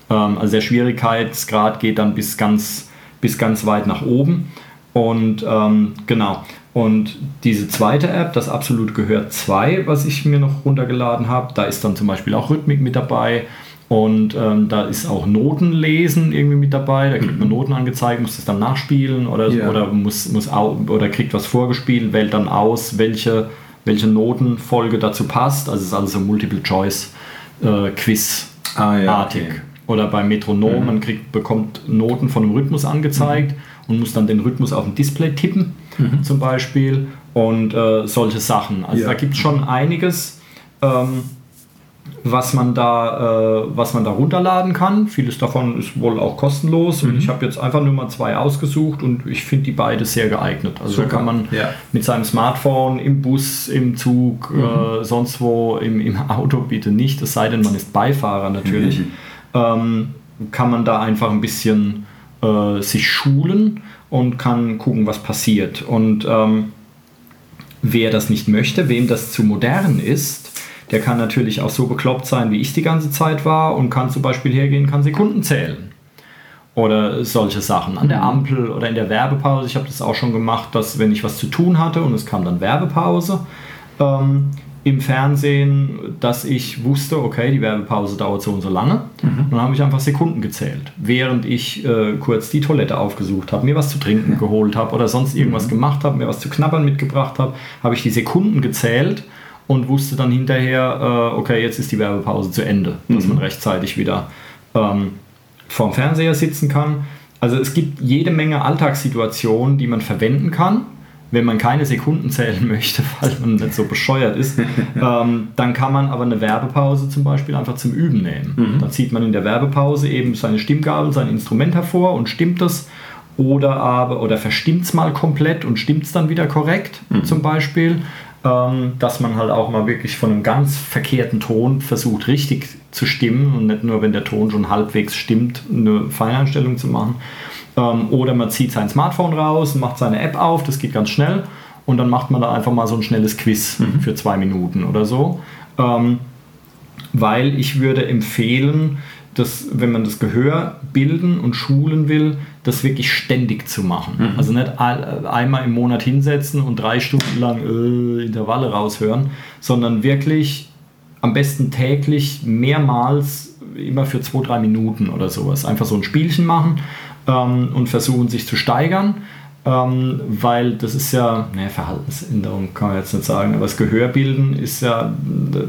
Ähm, also der Schwierigkeitsgrad geht dann bis ganz, bis ganz weit nach oben. Und ähm, genau. Und diese zweite App, das Absolut Gehör 2, was ich mir noch runtergeladen habe, da ist dann zum Beispiel auch Rhythmik mit dabei. Und ähm, da ist auch Notenlesen irgendwie mit dabei. Da kriegt man mhm. Noten angezeigt, muss das dann nachspielen oder, yeah. oder, muss, muss oder kriegt was vorgespielt, wählt dann aus, welche, welche Notenfolge dazu passt. Also es ist alles so Multiple-Choice-Quiz-artig. Äh, ah, ja, okay. Oder beim Metronom, mhm. man kriegt, bekommt Noten von einem Rhythmus angezeigt mhm. und muss dann den Rhythmus auf dem Display tippen, mhm. zum Beispiel. Und äh, solche Sachen. Also ja. da gibt es schon einiges. Ähm, was man da, äh, was man da runterladen kann. Vieles davon ist wohl auch kostenlos mhm. und ich habe jetzt einfach nur mal zwei ausgesucht und ich finde die beide sehr geeignet. Also Super. kann man ja. mit seinem Smartphone im Bus, im Zug, mhm. äh, sonst wo, im, im Auto bitte nicht, es sei denn man ist Beifahrer natürlich, mhm. ähm, kann man da einfach ein bisschen äh, sich schulen und kann gucken, was passiert. Und ähm, wer das nicht möchte, wem das zu modern ist, der kann natürlich auch so bekloppt sein, wie ich die ganze Zeit war und kann zum Beispiel hergehen, kann Sekunden zählen. Oder solche Sachen an der mhm. Ampel oder in der Werbepause. Ich habe das auch schon gemacht, dass wenn ich was zu tun hatte und es kam dann Werbepause ähm, im Fernsehen, dass ich wusste, okay, die Werbepause dauert so und so lange. Mhm. Dann habe ich einfach Sekunden gezählt, während ich äh, kurz die Toilette aufgesucht habe, mir was zu trinken geholt habe oder sonst irgendwas mhm. gemacht habe, mir was zu knabbern mitgebracht habe, habe ich die Sekunden gezählt und wusste dann hinterher, äh, okay, jetzt ist die Werbepause zu Ende, dass mhm. man rechtzeitig wieder ähm, vorm Fernseher sitzen kann. Also es gibt jede Menge Alltagssituationen, die man verwenden kann. Wenn man keine Sekunden zählen möchte, weil man nicht so bescheuert ist, ähm, dann kann man aber eine Werbepause zum Beispiel einfach zum Üben nehmen. Mhm. Dann zieht man in der Werbepause eben seine Stimmgabel, sein Instrument hervor und stimmt das oder aber oder verstimmt es mal komplett und stimmt es dann wieder korrekt mhm. zum Beispiel dass man halt auch mal wirklich von einem ganz verkehrten Ton versucht, richtig zu stimmen und nicht nur, wenn der Ton schon halbwegs stimmt, eine Feineinstellung zu machen. Ähm, oder man zieht sein Smartphone raus und macht seine App auf, das geht ganz schnell. Und dann macht man da einfach mal so ein schnelles Quiz mhm. für zwei Minuten oder so. Ähm, weil ich würde empfehlen, dass, wenn man das Gehör bilden und schulen will, das wirklich ständig zu machen. Mhm. Also nicht einmal im Monat hinsetzen und drei Stunden lang äh, Intervalle raushören, sondern wirklich am besten täglich mehrmals immer für zwei, drei Minuten oder sowas. Einfach so ein Spielchen machen ähm, und versuchen sich zu steigern. Ähm, weil das ist ja, ne, Verhaltensänderung kann man jetzt nicht sagen, aber das Gehörbilden ist ja,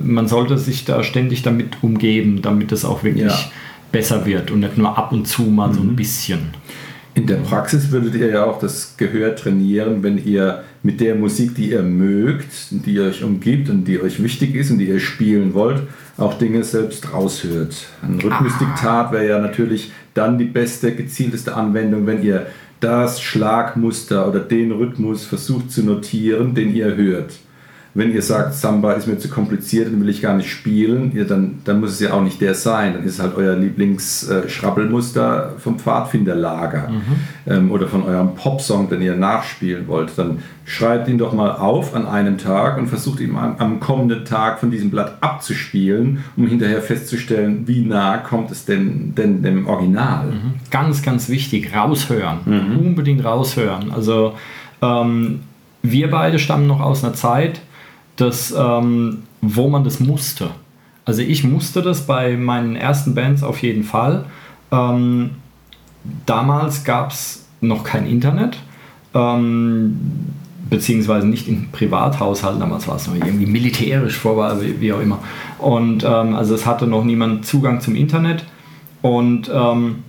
man sollte sich da ständig damit umgeben, damit es auch wirklich ja. besser wird und nicht nur ab und zu mal mhm. so ein mhm. bisschen. In der Praxis würdet ihr ja auch das Gehör trainieren, wenn ihr mit der Musik, die ihr mögt, die euch umgibt und die euch wichtig ist und die ihr spielen wollt, auch Dinge selbst raushört. Ein Rhythmusdiktat wäre ja natürlich dann die beste, gezielteste Anwendung, wenn ihr das Schlagmuster oder den Rhythmus versucht zu notieren, den ihr hört wenn ihr sagt, Samba ist mir zu kompliziert, dann will ich gar nicht spielen, ja, dann, dann muss es ja auch nicht der sein. Dann ist es halt euer Lieblingsschrabbelmuster vom Pfadfinderlager mhm. ähm, oder von eurem Popsong, den ihr nachspielen wollt. Dann schreibt ihn doch mal auf an einem Tag und versucht ihn am, am kommenden Tag von diesem Blatt abzuspielen, um hinterher festzustellen, wie nah kommt es denn, denn dem Original. Mhm. Ganz, ganz wichtig, raushören. Mhm. Unbedingt raushören. Also ähm, wir beide stammen noch aus einer Zeit, das, ähm, wo man das musste. Also ich musste das bei meinen ersten Bands auf jeden Fall. Ähm, damals gab es noch kein Internet, ähm, beziehungsweise nicht in Privathaushalten, damals war es noch irgendwie militärisch vorbei, wie, wie auch immer. Und ähm, also es hatte noch niemand Zugang zum Internet und ähm,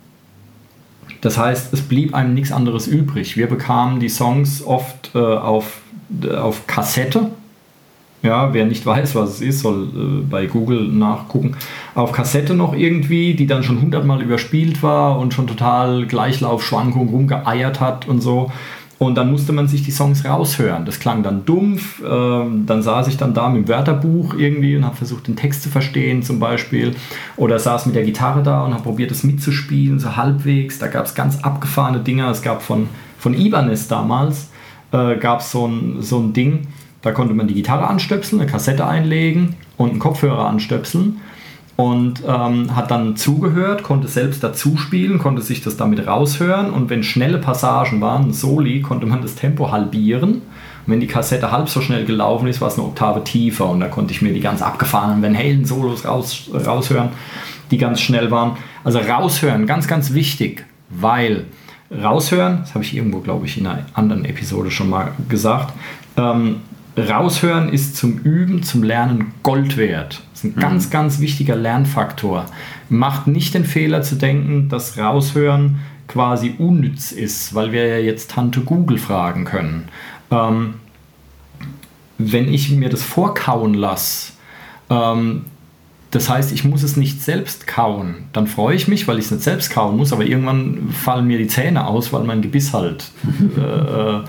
das heißt, es blieb einem nichts anderes übrig. Wir bekamen die Songs oft äh, auf, äh, auf Kassette ja, wer nicht weiß, was es ist, soll äh, bei Google nachgucken. Auf Kassette noch irgendwie, die dann schon hundertmal überspielt war und schon total Gleichlaufschwankungen rumgeeiert hat und so. Und dann musste man sich die Songs raushören. Das klang dann dumpf. Ähm, dann saß ich dann da mit dem Wörterbuch irgendwie und habe versucht, den Text zu verstehen zum Beispiel. Oder saß mit der Gitarre da und habe probiert, das mitzuspielen, so halbwegs. Da gab es ganz abgefahrene Dinger. Es gab von, von Ibanez damals, äh, gab es so ein, so ein Ding, da konnte man die Gitarre anstöpseln, eine Kassette einlegen und einen Kopfhörer anstöpseln und ähm, hat dann zugehört, konnte selbst dazu spielen, konnte sich das damit raushören und wenn schnelle Passagen waren, Soli, konnte man das Tempo halbieren. Und wenn die Kassette halb so schnell gelaufen ist, war es eine Oktave tiefer und da konnte ich mir die ganz abgefahrenen Van Halen Solos raus, raushören, die ganz schnell waren. Also raushören, ganz, ganz wichtig, weil raushören, das habe ich irgendwo, glaube ich, in einer anderen Episode schon mal gesagt, ähm, Raushören ist zum Üben, zum Lernen Gold wert. Das ist ein mhm. ganz, ganz wichtiger Lernfaktor. Macht nicht den Fehler zu denken, dass Raushören quasi unnütz ist, weil wir ja jetzt Tante Google fragen können. Ähm, wenn ich mir das vorkauen lasse, ähm, das heißt, ich muss es nicht selbst kauen. Dann freue ich mich, weil ich es nicht selbst kauen muss, aber irgendwann fallen mir die Zähne aus, weil mein Gebiss halt äh, äh, äh,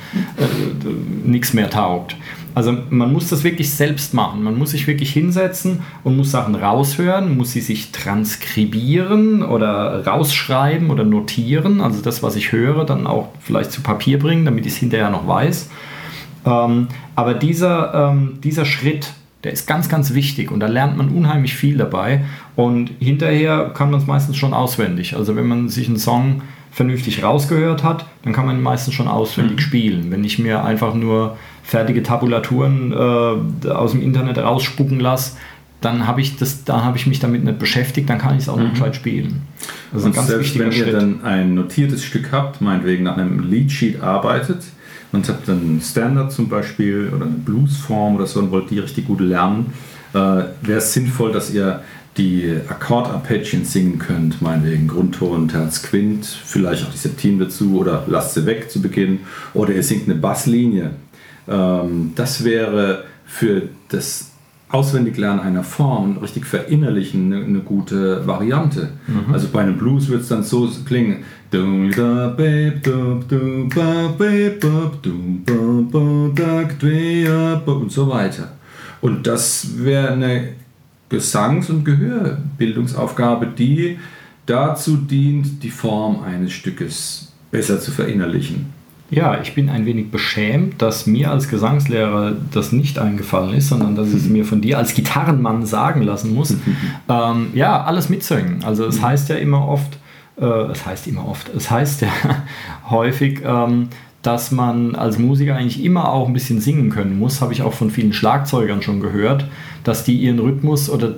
nichts mehr taugt. Also man muss das wirklich selbst machen. Man muss sich wirklich hinsetzen und muss Sachen raushören, muss sie sich transkribieren oder rausschreiben oder notieren. Also das, was ich höre, dann auch vielleicht zu Papier bringen, damit ich es hinterher noch weiß. Ähm, aber dieser, ähm, dieser Schritt, der ist ganz, ganz wichtig und da lernt man unheimlich viel dabei. Und hinterher kann man es meistens schon auswendig. Also wenn man sich einen Song vernünftig rausgehört hat, dann kann man ihn meistens schon auswendig mhm. spielen. Wenn ich mir einfach nur fertige Tabulaturen äh, aus dem Internet rausspucken lasse, dann habe ich das, da habe ich mich damit nicht beschäftigt, dann kann ich es auch mhm. nicht gescheit spielen. Das ist und ein ganz selbst wichtiger wenn Schritt. ihr dann ein notiertes Stück habt, meinetwegen nach einem Leadsheet arbeitet und habt dann einen Standard zum Beispiel oder eine Bluesform oder so und wollt die richtig gut lernen, äh, wäre es sinnvoll, dass ihr die Akkordarpeggien singen könnt, meinetwegen Grundton, Terz, Quint, vielleicht auch die Septime dazu oder lasst sie weg zu Beginn oder ihr singt eine Basslinie. Ähm, das wäre für das Auswendiglernen einer Form und richtig verinnerlichen eine, eine gute Variante. Mhm. Also bei einem Blues wird es dann so klingen. Und so weiter. Und das wäre eine Gesangs- und Gehörbildungsaufgabe, die dazu dient, die Form eines Stückes besser zu verinnerlichen. Ja, ich bin ein wenig beschämt, dass mir als Gesangslehrer das nicht eingefallen ist, sondern dass ich es mir von dir als Gitarrenmann sagen lassen muss. ähm, ja, alles mitsingen. Also es heißt ja immer oft, äh, es heißt immer oft, es heißt ja häufig, ähm, dass man als Musiker eigentlich immer auch ein bisschen singen können muss, habe ich auch von vielen Schlagzeugern schon gehört, dass die ihren Rhythmus oder,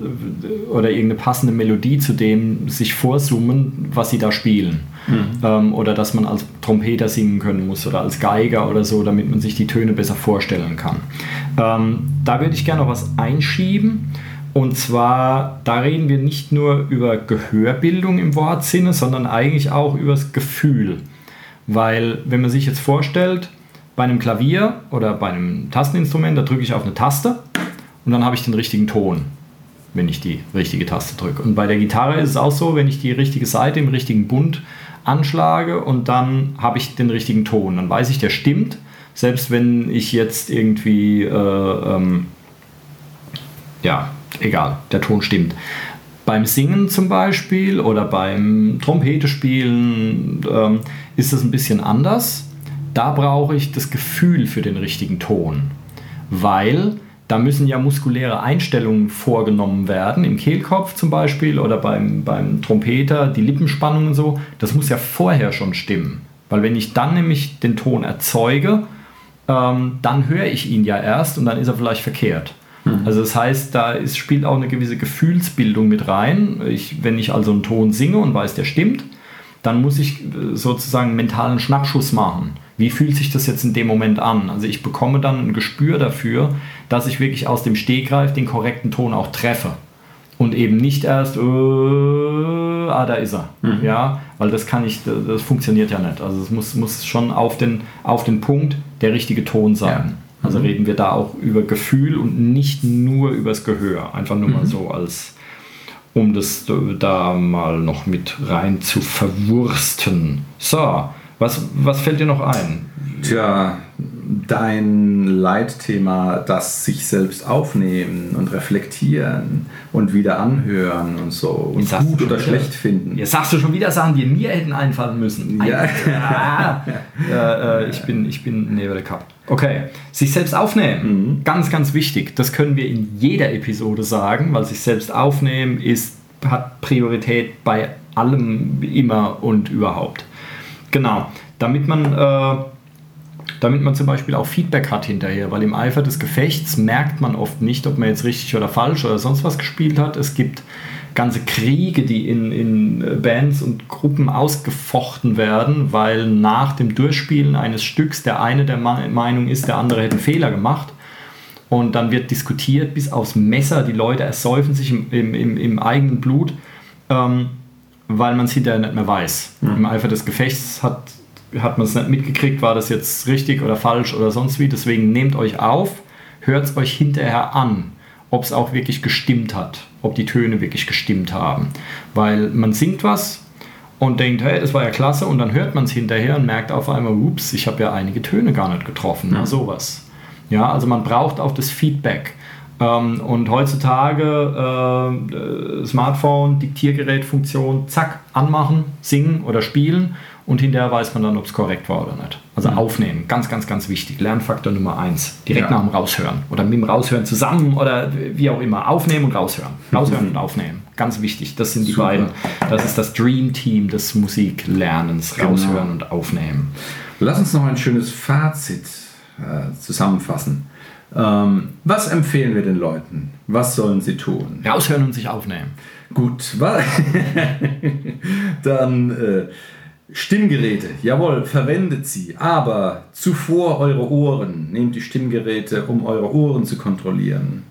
oder irgendeine passende Melodie zu dem sich vorsummen, was sie da spielen. Mhm. Ähm, oder dass man als Trompeter singen können muss oder als Geiger oder so, damit man sich die Töne besser vorstellen kann. Ähm, da würde ich gerne noch was einschieben. Und zwar, da reden wir nicht nur über Gehörbildung im Wortsinne, sondern eigentlich auch über das Gefühl. Weil wenn man sich jetzt vorstellt, bei einem Klavier oder bei einem Tasteninstrument, da drücke ich auf eine Taste und dann habe ich den richtigen Ton, wenn ich die richtige Taste drücke. Und bei der Gitarre ist es auch so, wenn ich die richtige Seite im richtigen Bund anschlage und dann habe ich den richtigen Ton. Dann weiß ich, der stimmt, selbst wenn ich jetzt irgendwie, äh, ähm, ja, egal, der Ton stimmt. Beim Singen zum Beispiel oder beim Trompete spielen ähm, ist das ein bisschen anders. Da brauche ich das Gefühl für den richtigen Ton, weil da müssen ja muskuläre Einstellungen vorgenommen werden, im Kehlkopf zum Beispiel oder beim, beim Trompeter, die Lippenspannung und so. Das muss ja vorher schon stimmen, weil wenn ich dann nämlich den Ton erzeuge, ähm, dann höre ich ihn ja erst und dann ist er vielleicht verkehrt. Mhm. Also das heißt, da ist, spielt auch eine gewisse Gefühlsbildung mit rein. Ich, wenn ich also einen Ton singe und weiß, der stimmt, dann muss ich äh, sozusagen einen mentalen Schnappschuss machen. Wie fühlt sich das jetzt in dem Moment an? Also ich bekomme dann ein Gespür dafür, dass ich wirklich aus dem Stegreif den korrekten Ton auch treffe. Und eben nicht erst, äh, ah, da ist er. Mhm. Ja, weil das kann ich, das funktioniert ja nicht. Also es muss, muss schon auf den, auf den Punkt der richtige Ton sein. Ja. Also mhm. reden wir da auch über Gefühl und nicht nur übers Gehör. Einfach nur mhm. mal so als, um das da mal noch mit rein zu verwursten. So, was, was fällt dir noch ein? Tja, dein Leitthema, das sich selbst aufnehmen und reflektieren und wieder anhören und so und gut oder schlecht finden. Jetzt sagst du schon wieder Sachen, die mir hätten einfallen müssen. Ja. ja. äh, ich bin, ich bin Nebel Cup. Okay, sich selbst aufnehmen, mhm. ganz, ganz wichtig. Das können wir in jeder Episode sagen, weil sich selbst aufnehmen ist, hat Priorität bei allem immer und überhaupt. Genau, damit man äh, damit man zum Beispiel auch Feedback hat hinterher, weil im Eifer des Gefechts merkt man oft nicht, ob man jetzt richtig oder falsch oder sonst was gespielt hat. Es gibt ganze Kriege, die in, in Bands und Gruppen ausgefochten werden, weil nach dem Durchspielen eines Stücks der eine der Meinung ist, der andere hätte einen Fehler gemacht. Und dann wird diskutiert bis aufs Messer. Die Leute ersäufen sich im, im, im eigenen Blut, ähm, weil man es hinterher nicht mehr weiß. Mhm. Im Eifer des Gefechts hat hat man es nicht mitgekriegt, war das jetzt richtig oder falsch oder sonst wie. Deswegen nehmt euch auf, hört es euch hinterher an, ob es auch wirklich gestimmt hat, ob die Töne wirklich gestimmt haben. Weil man singt was und denkt, hey, das war ja klasse und dann hört man es hinterher und merkt auf einmal, ups, ich habe ja einige Töne gar nicht getroffen, ja. sowas. Ja, also man braucht auch das Feedback. Ähm, und heutzutage äh, Smartphone, Diktiergerätfunktion, zack, anmachen, singen oder spielen und hinterher weiß man dann, ob es korrekt war oder nicht. Also mhm. aufnehmen, ganz, ganz, ganz wichtig. Lernfaktor Nummer eins. Direkt ja. nach dem Raushören oder mit dem Raushören zusammen oder wie auch immer. Aufnehmen und raushören. Raushören mhm. und aufnehmen. Ganz wichtig. Das sind die Super. beiden. Das ist das Dream Team des Musiklernens. Genau. Raushören und aufnehmen. Lass uns noch ein schönes Fazit äh, zusammenfassen. Ähm, was empfehlen wir den Leuten? Was sollen sie tun? Raushören und sich aufnehmen. Gut, dann äh, Stimmgeräte, jawohl, verwendet sie, aber zuvor eure Ohren. Nehmt die Stimmgeräte, um eure Ohren zu kontrollieren.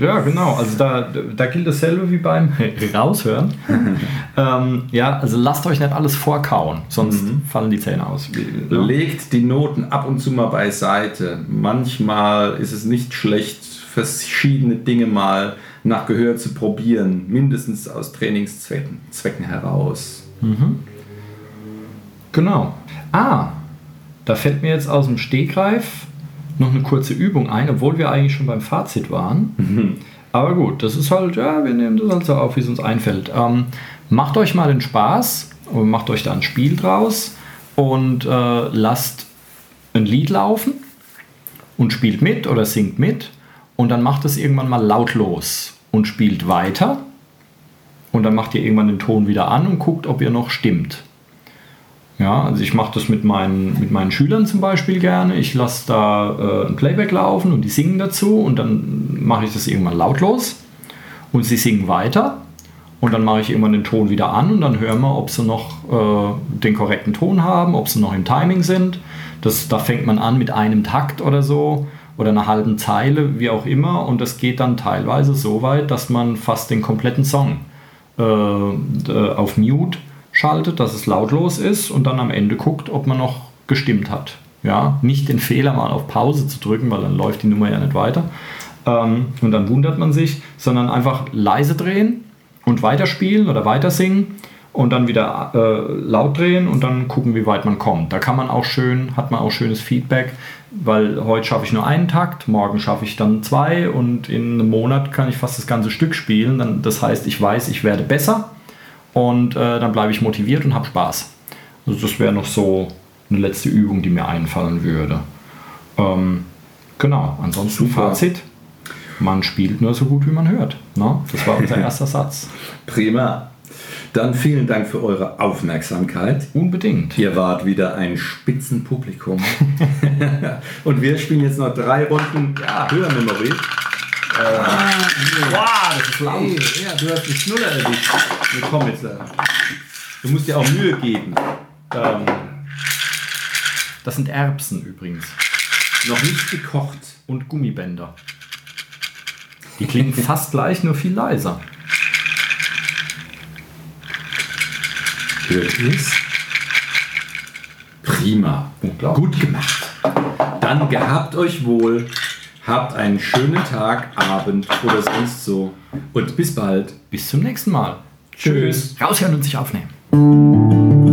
Ja, genau. Also da, da gilt dasselbe wie beim Raushören. ähm, ja, also lasst euch nicht alles vorkauen, sonst mhm. fallen die Zähne aus. Ne? Legt die Noten ab und zu mal beiseite. Manchmal ist es nicht schlecht, verschiedene Dinge mal nach Gehör zu probieren, mindestens aus Trainingszwecken Zwecken heraus. Mhm. Genau. Ah, da fällt mir jetzt aus dem Stegreif noch eine kurze Übung ein, obwohl wir eigentlich schon beim Fazit waren. Mhm. Aber gut, das ist halt, ja, wir nehmen das halt so auf, wie es uns einfällt. Ähm, macht euch mal den Spaß und macht euch da ein Spiel draus und äh, lasst ein Lied laufen und spielt mit oder singt mit und dann macht es irgendwann mal lautlos und spielt weiter und dann macht ihr irgendwann den Ton wieder an und guckt, ob ihr noch stimmt. Ja, also ich mache das mit meinen, mit meinen Schülern zum Beispiel gerne. Ich lasse da äh, ein Playback laufen und die singen dazu und dann mache ich das irgendwann lautlos und sie singen weiter und dann mache ich irgendwann den Ton wieder an und dann hören wir, ob sie noch äh, den korrekten Ton haben, ob sie noch im Timing sind. Das, da fängt man an mit einem Takt oder so oder einer halben Zeile, wie auch immer. Und das geht dann teilweise so weit, dass man fast den kompletten Song äh, auf Mute schaltet, dass es lautlos ist und dann am Ende guckt, ob man noch gestimmt hat. Ja, nicht den Fehler mal auf Pause zu drücken, weil dann läuft die Nummer ja nicht weiter. Ähm, und dann wundert man sich, sondern einfach leise drehen und weiterspielen oder weiter singen und dann wieder äh, laut drehen und dann gucken, wie weit man kommt. Da kann man auch schön, hat man auch schönes Feedback, weil heute schaffe ich nur einen Takt, morgen schaffe ich dann zwei und in einem Monat kann ich fast das ganze Stück spielen. Dann, das heißt, ich weiß, ich werde besser und äh, dann bleibe ich motiviert und habe Spaß. Also das wäre noch so eine letzte Übung, die mir einfallen würde. Ähm, genau, ansonsten Super. Fazit man spielt nur so gut, wie man hört. Ne? Das war unser erster Satz. Prima. Dann vielen Dank für eure Aufmerksamkeit. Unbedingt. Ihr wart wieder ein Spitzenpublikum. Und wir spielen jetzt noch drei Runden ja, Hörmemory. Äh, wow, das ist laut. Hey, ja, du hast die Schnuller erwischt. komm jetzt. Äh, du musst dir auch Mühe geben. Ähm, das sind Erbsen übrigens. Noch nicht gekocht. Und Gummibänder. Die klingen fast gleich, nur viel leiser. Hört es? Prima. Gut gemacht. Dann gehabt euch wohl. Habt einen schönen Tag, Abend oder sonst so. Und bis bald. Bis zum nächsten Mal. Tschüss. Raushören und sich aufnehmen.